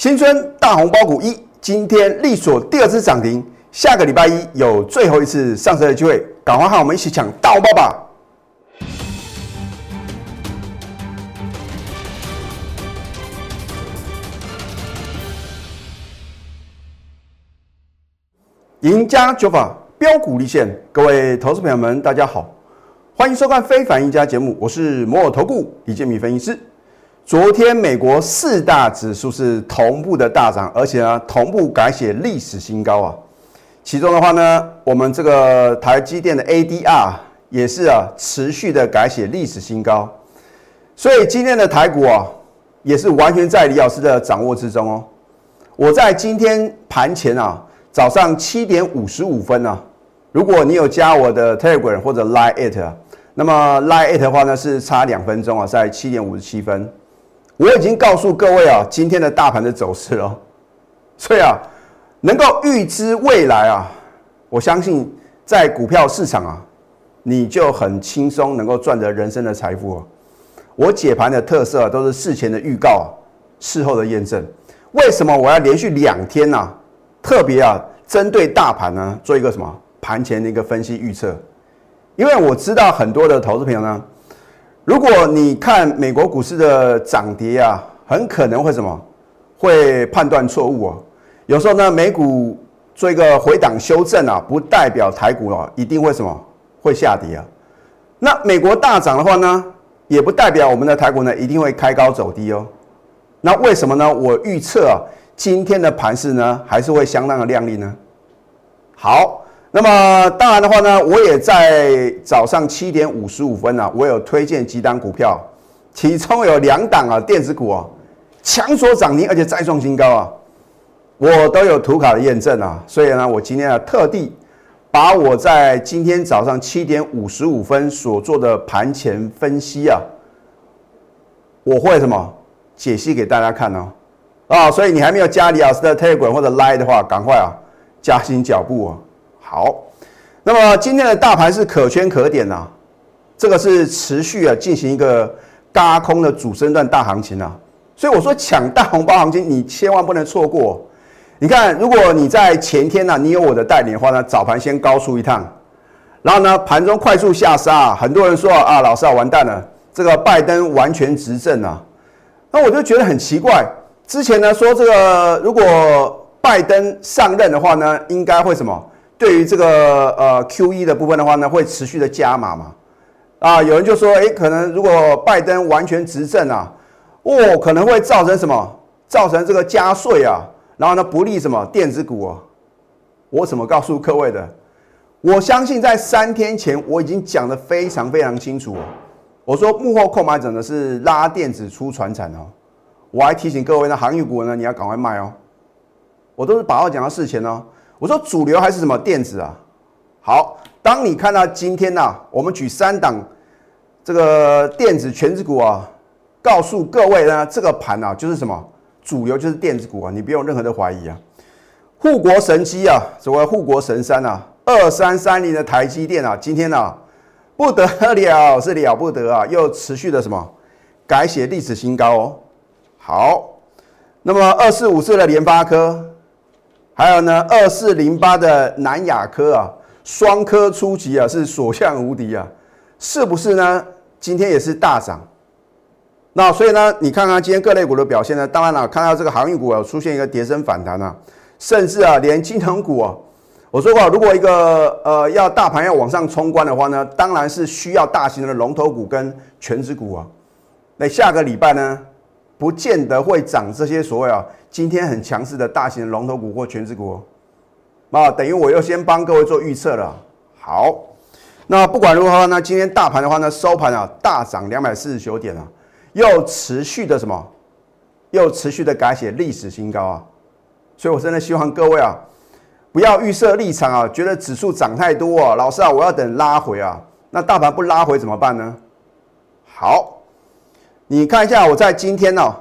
新春大红包股一，今天力所第二次涨停，下个礼拜一有最后一次上车的机会，赶快和我们一起抢大红包吧！赢家九法标股立现，各位投资朋友们，大家好，欢迎收看《非凡赢家》节目，我是摩尔投顾李建民分析师。昨天美国四大指数是同步的大涨，而且呢同步改写历史新高啊。其中的话呢，我们这个台积电的 ADR 也是啊持续的改写历史新高。所以今天的台股啊，也是完全在李老师的掌握之中哦。我在今天盘前啊。早上七点五十五分呢，如果你有加我的 Telegram 或者 Line it，那么 Line it 的话呢是差两分钟啊，在七点五十七分，我已经告诉各位啊，今天的大盘的走势了，所以啊，能够预知未来啊，我相信在股票市场啊，你就很轻松能够赚得人生的财富哦。我解盘的特色都是事前的预告啊，事后的验证。为什么我要连续两天呢？特别啊，针对大盘呢，做一个什么盘前的一个分析预测，因为我知道很多的投资朋友呢，如果你看美国股市的涨跌啊，很可能会什么，会判断错误哦。有时候呢，美股做一个回档修正啊，不代表台股啊一定会什么会下跌啊。那美国大涨的话呢，也不代表我们的台股呢一定会开高走低哦。那为什么呢？我预测啊。今天的盘势呢，还是会相当的亮丽呢。好，那么当然的话呢，我也在早上七点五十五分呢，我有推荐几档股票，其中有两档啊，电子股啊，强所涨停，而且再创新高啊，我都有图卡的验证啊。所以呢，我今天啊，特地把我在今天早上七点五十五分所做的盘前分析啊，我会什么解析给大家看哦？啊，所以你还没有加李老师的推滚或者 Line 的话，赶快啊，加紧脚步啊。好，那么今天的大盘是可圈可点呐，这个是持续啊进行一个嘎空的主升段大行情啊。所以我说抢大红包行情，你千万不能错过。你看，如果你在前天呢，你有我的带领的话呢，早盘先高出一趟，然后呢盘中快速下杀，很多人说啊，老师啊，完蛋了，这个拜登完全执政啊，那我就觉得很奇怪。之前呢说这个，如果拜登上任的话呢，应该会什么？对于这个呃 Q E 的部分的话呢，会持续的加码嘛？啊，有人就说，哎，可能如果拜登完全执政啊，哦，可能会造成什么？造成这个加税啊，然后呢不利什么电子股啊？我怎么告诉各位的？我相信在三天前我已经讲的非常非常清楚，我说幕后购买者呢是拉电子出船产哦。我还提醒各位呢，航运股呢，你要赶快卖哦。我都是把话讲到事前哦。我说主流还是什么电子啊？好，当你看到今天呢，我们举三档这个电子全指股啊，告诉各位呢，这个盘啊就是什么主流就是电子股啊，你不用任何的怀疑啊。护国神机啊，所谓护国神山啊，二三三零的台积电啊，今天呢不得了，是了不得啊，又持续的什么改写历史新高哦。好，那么二四五四的联发科，还有呢二四零八的南亚科啊，双科初级啊是所向无敌啊，是不是呢？今天也是大涨。那所以呢，你看看今天各类股的表现呢，当然了，看到这个航运股啊出现一个跌升反弹啊，甚至啊连金融股啊，我说过，如果一个呃要大盘要往上冲关的话呢，当然是需要大型的龙头股跟全指股啊。那下个礼拜呢？不见得会涨这些所谓啊，今天很强势的大型龙头股或全职股，啊，等于我又先帮各位做预测了。好，那不管如何那，今天大盘的话呢，收盘啊大涨两百四十九点啊，又持续的什么，又持续的改写历史新高啊，所以我真的希望各位啊，不要预设立场啊，觉得指数涨太多啊，老师啊，我要等拉回啊，那大盘不拉回怎么办呢？好。你看一下，我在今天呢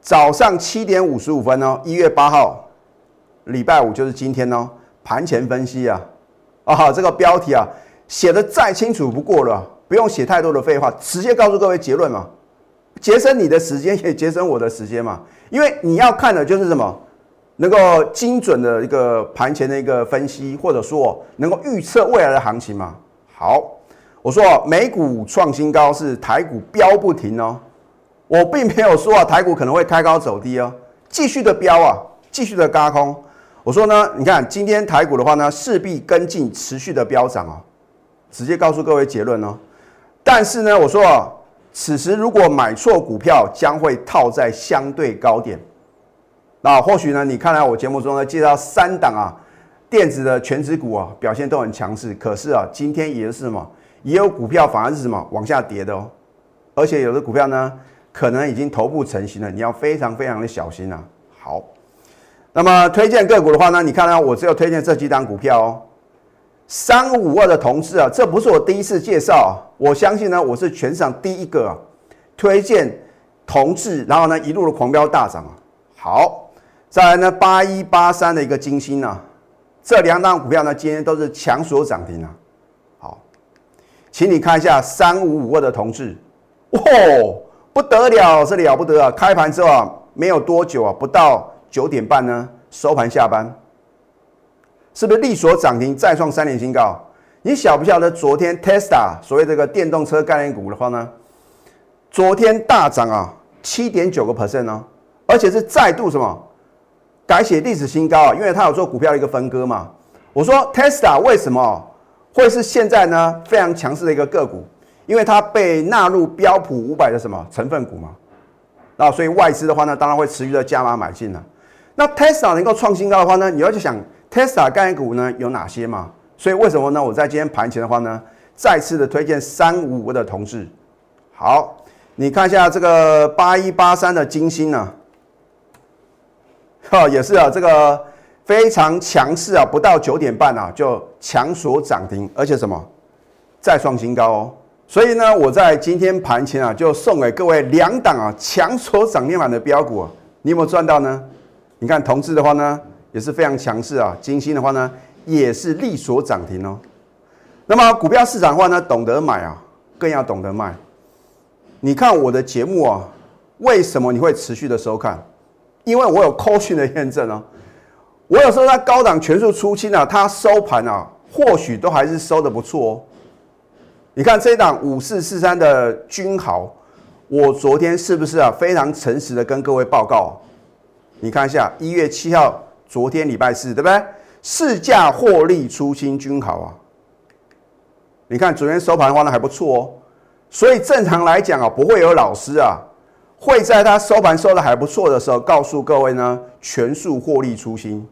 早上七点五十五分哦，一月八号，礼拜五就是今天哦，盘前分析啊，啊，这个标题啊写的再清楚不过了，不用写太多的废话，直接告诉各位结论嘛。节省你的时间，也节省我的时间嘛。因为你要看的就是什么，能够精准的一个盘前的一个分析，或者说能够预测未来的行情嘛。好，我说美股创新高是台股飙不停哦，我并没有说啊台股可能会开高走低哦，继续的飙啊，继续的嘎空。我说呢，你看今天台股的话呢，势必跟进持续的飙涨啊，直接告诉各位结论哦。但是呢，我说啊。此时如果买错股票，将会套在相对高点。那或许呢？你看来我节目中呢介绍三档啊，电子的全指股啊，表现都很强势。可是啊，今天也是什么？也有股票反而是什么往下跌的哦。而且有的股票呢，可能已经头部成型了，你要非常非常的小心啊。好，那么推荐个股的话呢，你看呢，我只有推荐这几档股票哦。三五二的同志啊，这不是我第一次介绍，我相信呢，我是全场第一个推荐同志，然后呢一路的狂飙大涨啊。好，再来呢八一八三的一个金星呢，这两档股票呢今天都是强所涨停啊。好，请你看一下三五五二的同志，哇，不得了，这了不得啊！开盘之后啊，没有多久啊，不到九点半呢，收盘下班。是不是力所涨停再创三年新高？你晓不晓得昨天 Tesla 所谓这个电动车概念股的话呢？昨天大涨啊，七点九个 percent 呢，而且是再度什么改写历史新高啊？因为它有做股票的一个分割嘛。我说 Tesla 为什么会是现在呢非常强势的一个个股？因为它被纳入标普五百的什么成分股嘛。那所以外资的话呢，当然会持续的加码买进了。那 Tesla 能够创新高的话呢，你要去想。Tesla 概念股呢有哪些嘛？所以为什么呢？我在今天盘前的话呢，再次的推荐三五五的同志。好，你看一下这个八一八三的金星呢，哈，也是啊，这个非常强势啊，不到九点半啊就强锁涨停，而且什么再创新高哦。所以呢，我在今天盘前啊就送给各位两档啊强所涨停板的标股啊，你有没有赚到呢？你看同志的话呢？也是非常强势啊！金星的话呢，也是力所涨停哦。那么股票市场的话呢，懂得买啊，更要懂得卖。你看我的节目啊，为什么你会持续的收看？因为我有 c 讯的验证哦。我有时候在高档全数出清啊，它收盘啊，或许都还是收的不错哦。你看这一档五四四三的君豪，我昨天是不是啊非常诚实的跟各位报告？你看一下一月七号。昨天礼拜四，对不对？市价获利出清均好啊！你看昨天收盘的还不错哦，所以正常来讲啊，不会有老师啊会在他收盘收的还不错的时候告诉各位呢全数获利出清。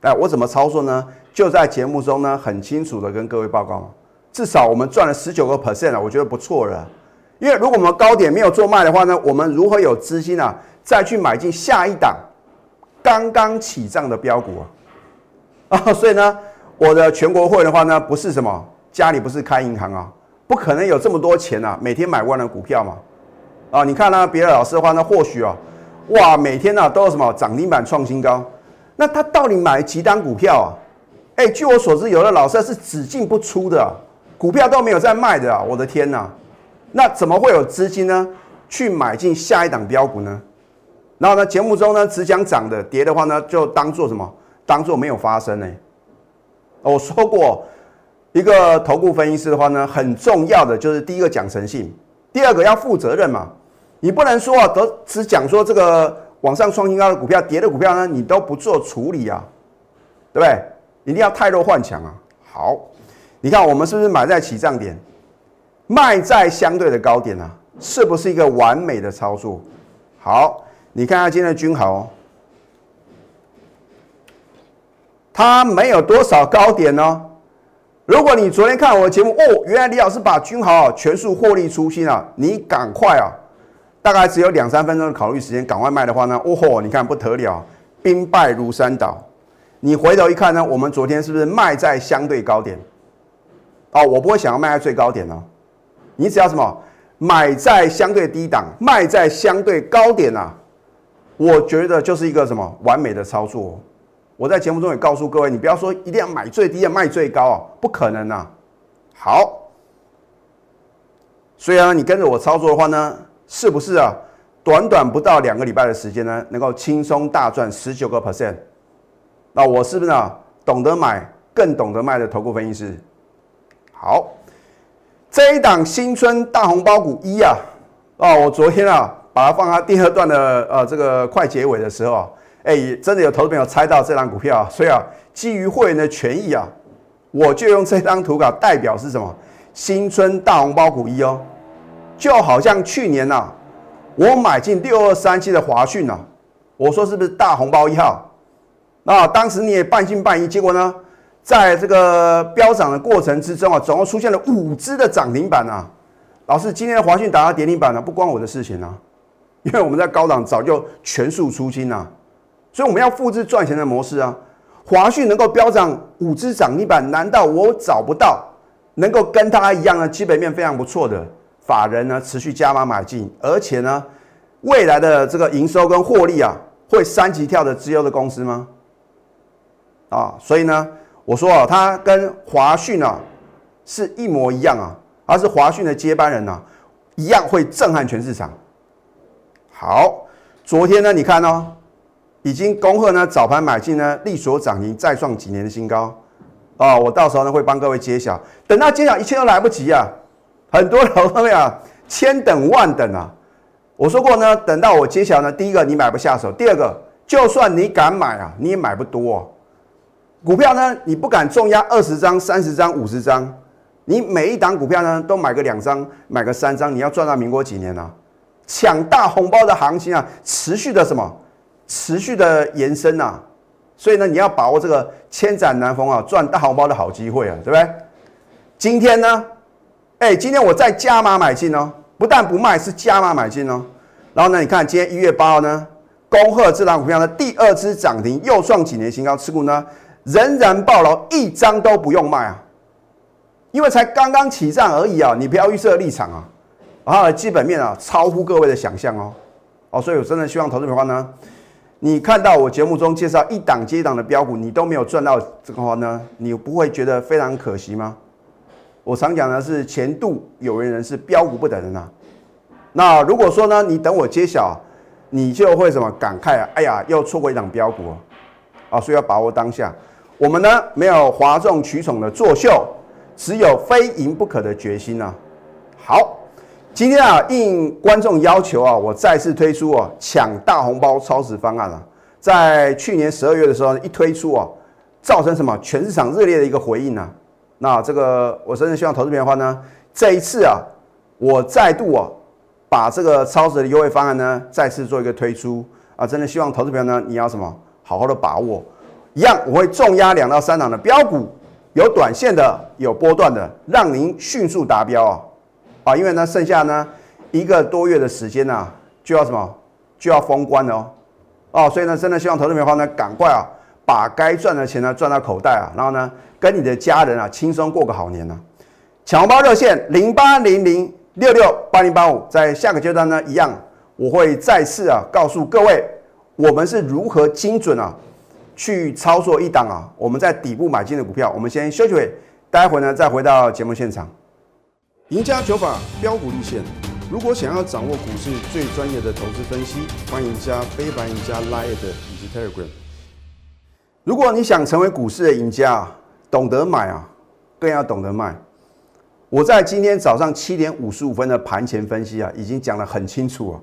哎，我怎么操作呢？就在节目中呢很清楚的跟各位报告，至少我们赚了十九个 percent 了，我觉得不错了。因为如果我们高点没有做卖的话呢，我们如何有资金啊再去买进下一档？刚刚起涨的标股啊，啊，所以呢，我的全国会的话呢，不是什么家里不是开银行啊，不可能有这么多钱啊，每天买万的股票嘛，啊，你看呢，别的老师的话呢，或许啊，哇，每天呢都有什么涨停板创新高，那他到底买几单股票啊？哎，据我所知，有的老师是只进不出的，股票都没有在卖的啊，我的天呐，那怎么会有资金呢去买进下一档标股呢？然后呢，节目中呢只讲涨的，跌的话呢就当做什么？当做没有发生呢？我说过，一个投顾分析师的话呢，很重要的就是第一个讲诚信，第二个要负责任嘛。你不能说啊，都只讲说这个往上创新高的股票，跌的股票呢，你都不做处理啊，对不对？一定要太弱换强啊。好，你看我们是不是买在起涨点，卖在相对的高点呢？是不是一个完美的操作？好。你看下今天的君豪，它没有多少高点呢。如果你昨天看我的节目，哦，原来李老师把君豪全数获利出清了，你赶快啊，大概只有两三分钟的考虑时间，赶快卖的话呢，哦吼，你看不得了，兵败如山倒。你回头一看呢，我们昨天是不是卖在相对高点？哦，我不会想要卖在最高点哦，你只要什么买在相对低档，卖在相对高点啊。我觉得就是一个什么完美的操作。我在节目中也告诉各位，你不要说一定要买最低要卖最高啊，不可能啊。好，所以啊，你跟着我操作的话呢，是不是啊？短短不到两个礼拜的时间呢，能够轻松大赚十九个 percent。那我是不是啊？懂得买更懂得卖的投顾分析师？好，这一档新春大红包股一啊，哦，我昨天啊把它放在第二段的呃这个快结尾的时候啊，哎，真的有投资朋友猜到这档股票啊，所以啊，基于会员的权益啊，我就用这张图稿代表是什么？新春大红包股一哦，就好像去年呐，我买进六二三七的华讯呐，我说是不是大红包一号？那当时你也半信半疑，结果呢？在这个飙涨的过程之中啊，总共出现了五只的涨停板啊。老师，今天的华讯打到跌停板了，不关我的事情啊，因为我们在高档早就全数出清了，所以我们要复制赚钱的模式啊。华讯能够飙涨五只涨停板，难道我找不到能够跟它一样的？基本面非常不错的法人呢，持续加码买进，而且呢，未来的这个营收跟获利啊，会三级跳的资优的公司吗？啊，所以呢？我说啊，他跟华讯啊是一模一样啊，而是华讯的接班人呐，一样会震撼全市场。好，昨天呢，你看哦，已经恭贺呢早盘买进呢，利所涨停再创几年的新高啊！我到时候呢会帮各位揭晓，等到揭晓一切都来不及啊！很多老朋友啊，千等万等啊！我说过呢，等到我揭晓呢，第一个你买不下手，第二个就算你敢买啊，你也买不多。股票呢，你不敢重压二十张、三十张、五十张，你每一档股票呢都买个两张、买个三张，你要赚到民国几年呢？抢大红包的行情啊，持续的什么？持续的延伸呐，所以呢，你要把握这个千载难逢啊，赚大红包的好机会啊，对不对？今天呢，哎，今天我再加码买进哦，不但不卖，是加码买进哦。然后呢，你看今天一月八号呢，恭贺这档股票的第二支涨停，又创几年新高，持股呢？仍然暴牢，一张都不用卖啊！因为才刚刚起涨而已啊，你不要预设立场啊！啊，基本面啊，超乎各位的想象哦！哦，所以我真的希望投资的话呢，你看到我节目中介绍一档接一档的标股，你都没有赚到这个话呢，你不会觉得非常可惜吗？我常讲的是前度有缘人是标股不等人呐。那如果说呢，你等我揭晓，你就会什么感慨啊？哎呀，又错过一档标股啊！啊所以要把握当下。我们呢没有哗众取宠的作秀，只有非赢不可的决心啊！好，今天啊应观众要求啊，我再次推出啊抢大红包超值方案啊，在去年十二月的时候一推出啊，造成什么全市场热烈的一个回应呢？那这个我真的希望投资的话呢，这一次啊，我再度啊把这个超值的优惠方案呢再次做一个推出啊，真的希望投资朋友呢你要什么好好的把握。一样，我会重压两到三档的标股，有短线的，有波段的，让您迅速达标啊！啊，因为呢，剩下呢一个多月的时间呢，就要什么，就要封关了哦！哦，所以呢，真的希望投资朋友呢，赶快啊，把该赚的钱呢赚到口袋啊，然后呢，跟你的家人啊，轻松过个好年呢。抢红包热线零八零零六六八零八五，在下个阶段呢，一样我会再次啊，告诉各位，我们是如何精准啊。去操作一档啊，我们在底部买进的股票，我们先休息会，待会呢再回到节目现场。赢家九法标股立线，如果想要掌握股市最专业的投资分析，欢迎加非凡、赢家 Line 以及 Telegram。如果你想成为股市的赢家，懂得买啊，更要懂得卖。我在今天早上七点五十五分的盘前分析啊，已经讲得很清楚啊。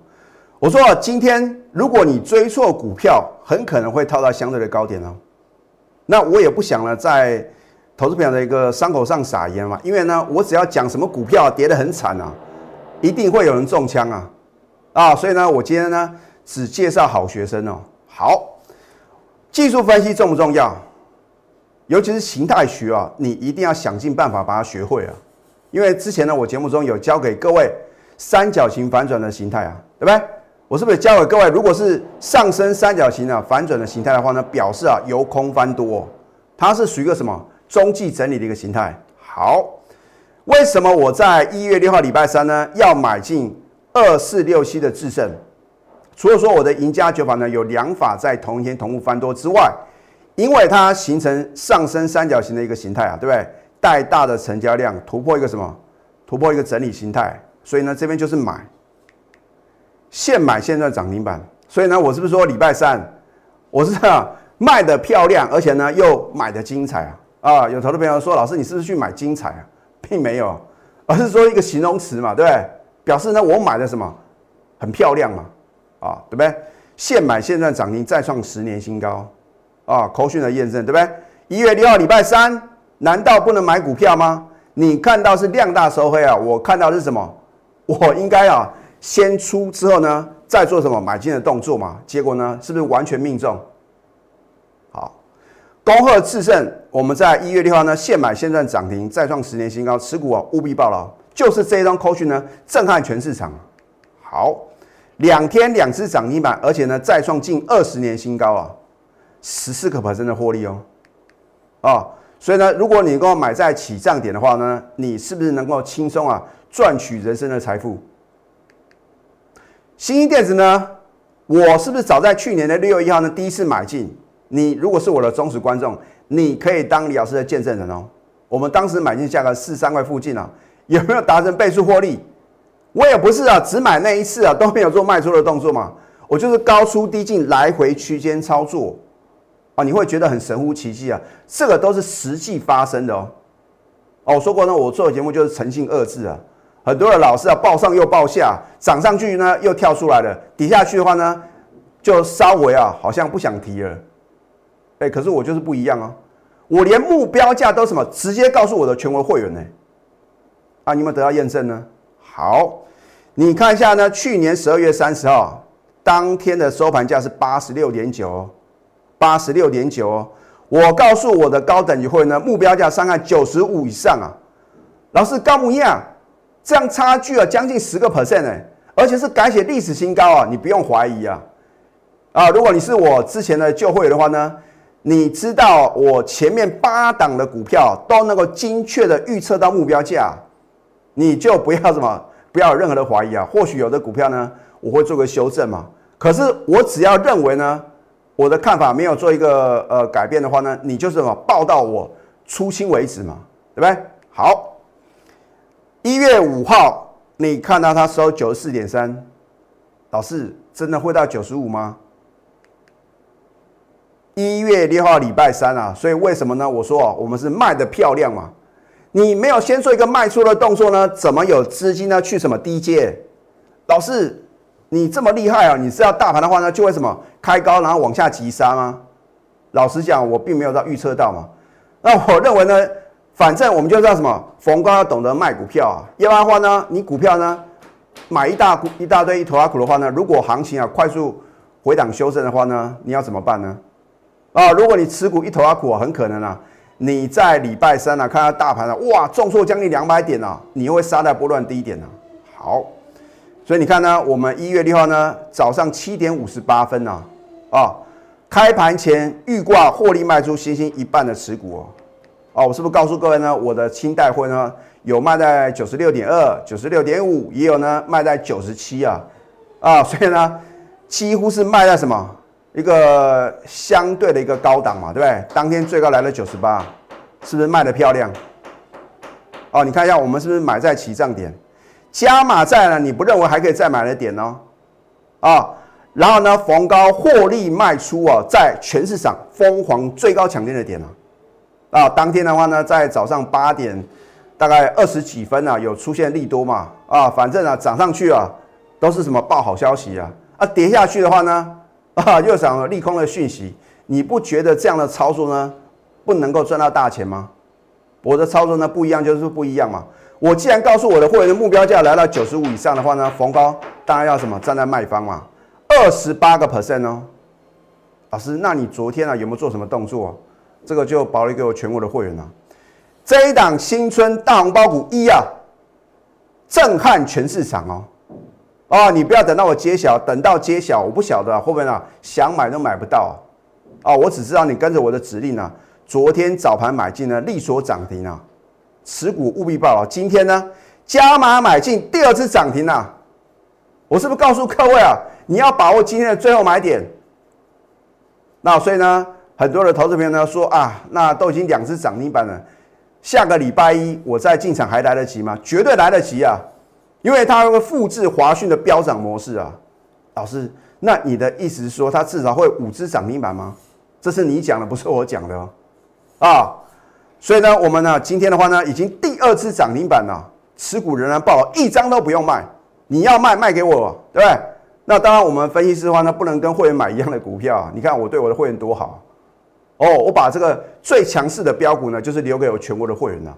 我说今天如果你追错股票，很可能会套到相对的高点哦。那我也不想呢，在投资朋友的一个伤口上撒盐嘛，因为呢，我只要讲什么股票跌得很惨啊，一定会有人中枪啊啊！所以呢，我今天呢只介绍好学生哦。好，技术分析重不重要？尤其是形态学啊，你一定要想尽办法把它学会啊。因为之前呢，我节目中有教给各位三角形反转的形态啊，对不对？我是不是教给各位，如果是上升三角形啊反转的形态的话呢，表示啊由空翻多，它是属于一个什么中继整理的一个形态。好，为什么我在一月六号礼拜三呢要买进二四六七的智胜？除了说我的赢家九法呢有两法在同一天同步翻多之外，因为它形成上升三角形的一个形态啊，对不对？带大的成交量突破一个什么？突破一个整理形态，所以呢这边就是买。现买现赚涨停板。所以呢，我是不是说礼拜三我是啊 卖的漂亮，而且呢又买的精彩啊？啊，有投资朋友说，老师你是不是去买精彩啊？并没有，而是说一个形容词嘛，对不对？表示呢我买的什么很漂亮嘛，啊，对不对？现买现赚涨停，再创十年新高啊！口讯的验证，对不对？一月六号礼拜三，难道不能买股票吗？你看到是量大收黑啊，我看到是什么？我应该啊先出之后呢？再做什么买进的动作嘛？结果呢，是不是完全命中？好，恭贺智胜，我们在一月六号呢，现买现赚涨停，再创十年新高，持股啊务必报牢。就是这一张扣讯呢，震撼全市场。好，两天两只涨停板，而且呢，再创近二十年新高啊，十四个百分的获利哦。啊，所以呢，如果你跟我买在起涨点的话呢，你是不是能够轻松啊赚取人生的财富？新一电子呢？我是不是早在去年的六月一号呢第一次买进？你如果是我的忠实观众，你可以当李老师的见证人哦。我们当时买进价格四三块附近啊，有没有达成倍数获利？我也不是啊，只买那一次啊，都没有做卖出的动作嘛。我就是高出低进来回区间操作啊，你会觉得很神乎其技啊。这个都是实际发生的哦。哦，我说过呢，我做的节目就是诚信二字啊。很多的老师啊，报上又报下，涨上去呢又跳出来了，底下去的话呢，就稍微啊好像不想提了。哎，可是我就是不一样哦，我连目标价都什么直接告诉我的全国会员呢？啊，你有没有得到验证呢？好，你看一下呢，去年十二月三十号当天的收盘价是八十六点九，八十六点九哦。我告诉我的高等级会员呢，目标价上看九十五以上啊。老师高不一样。这样差距啊，将近十个 percent 哎，而且是改写历史新高啊！你不用怀疑啊，啊，如果你是我之前的旧会员的话呢，你知道我前面八档的股票都能够精确的预测到目标价，你就不要什么，不要有任何的怀疑啊。或许有的股票呢，我会做个修正嘛，可是我只要认为呢，我的看法没有做一个呃改变的话呢，你就是什么报到我出清为止嘛，对不对？好。一月五号，你看到它收九十四点三，老师真的会到九十五吗？一月六号礼拜三啊，所以为什么呢？我说啊我们是卖的漂亮嘛，你没有先做一个卖出的动作呢，怎么有资金呢去什么低阶？老师，你这么厉害啊？你知道大盘的话呢，就会什么开高然后往下急杀吗？老实讲，我并没有到预测到嘛。那我认为呢？反正我们就知道什么，逢高要懂得卖股票啊，要不然的话呢，你股票呢买一大股一大堆一头阿股的话呢，如果行情啊快速回档修正的话呢，你要怎么办呢？啊，如果你持股一头阿股啊，很可能啊，你在礼拜三啊看到大盘啊，哇，重挫将近两百点啊，你会杀在波段低点呢。好，所以你看呢，我们一月六号呢早上七点五十八分呢，啊，开盘前预挂获利卖出新兴一半的持股哦。哦，我是不是告诉各位呢？我的清代会呢有卖在九十六点二、九十六点五，也有呢卖在九十七啊，啊，所以呢几乎是卖在什么一个相对的一个高档嘛，对不对？当天最高来了九十八，是不是卖的漂亮？哦，你看一下我们是不是买在起涨点，加码在呢？你不认为还可以再买的点呢？啊，然后呢逢高获利卖出啊，在全市场疯狂最高抢跌的点呢？啊，当天的话呢，在早上八点，大概二十几分啊，有出现利多嘛？啊，反正啊，涨上去啊，都是什么报好消息啊？啊，跌下去的话呢，啊，又涨利空的讯息。你不觉得这样的操作呢，不能够赚到大钱吗？我的操作呢不一样，就是不一样嘛。我既然告诉我的会员的目标价来到九十五以上的话呢，逢高当然要什么站在卖方嘛，二十八个 percent 哦。老师，那你昨天啊有没有做什么动作？这个就保留给我全国的会员了。这一档新春大红包股一啊，震撼全市场哦！哦，你不要等到我揭晓，等到揭晓我不晓得会不会呢？想买都买不到啊！我只知道你跟着我的指令呢，昨天早盘买进呢，利索涨停啊，持股务必报啊！今天呢，加码买进第二次涨停啊！我是不是告诉各位啊，你要把握今天的最后买点？那所以呢？很多的投资朋友呢说啊，那都已经两只涨停板了，下个礼拜一我再进场还来得及吗？绝对来得及啊，因为它会复制华讯的飙涨模式啊。老师，那你的意思是说，它至少会五只涨停板吗？这是你讲的，不是我讲的哦。啊，所以呢，我们呢今天的话呢，已经第二次涨停板了，持股仍然爆，一张都不用卖。你要卖卖给我，对不对？那当然，我们分析师的话呢，不能跟会员买一样的股票。啊你看我对我的会员多好哦，我把这个最强势的标股呢，就是留给我全国的会员了。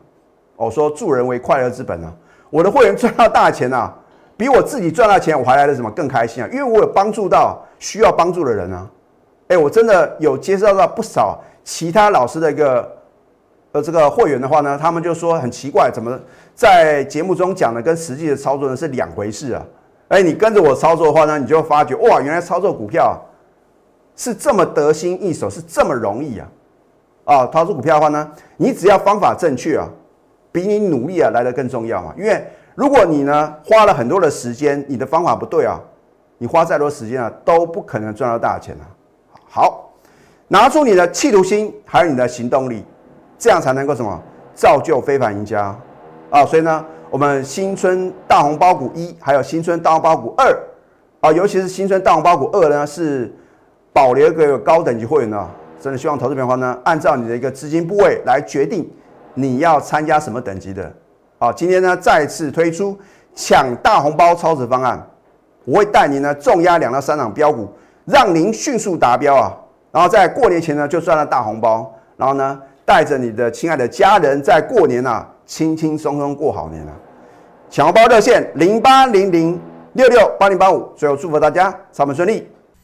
哦，说助人为快乐之本啊，我的会员赚到大钱啊，比我自己赚到钱，我还来的什么更开心啊？因为我有帮助到需要帮助的人啊。哎，我真的有接受到不少其他老师的一个呃这个会员的话呢，他们就说很奇怪，怎么在节目中讲的跟实际的操作呢是两回事啊？哎，你跟着我操作的话呢，你就发觉哇，原来操作股票是这么得心应手，是这么容易啊！啊，操作股票的话呢，你只要方法正确啊，比你努力啊来的更重要嘛。因为如果你呢花了很多的时间，你的方法不对啊，你花再多时间啊，都不可能赚到大钱啊。好，拿出你的企图心，还有你的行动力，这样才能够什么造就非凡赢家啊！所以呢，我们新春大红包股一，还有新春大红包股二啊，尤其是新春大红包股二呢，是保留给高等级会员呢。真的希望投资朋友呢，按照你的一个资金部位来决定你要参加什么等级的。啊，今天呢再次推出抢大红包超值方案，我会带你呢重压两到三档标股。让您迅速达标啊，然后在过年前呢就赚了大红包，然后呢带着你的亲爱的家人在过年啊轻轻松松过好年啊！抢红包热线零八零零六六八零八五，最后祝福大家上门顺利，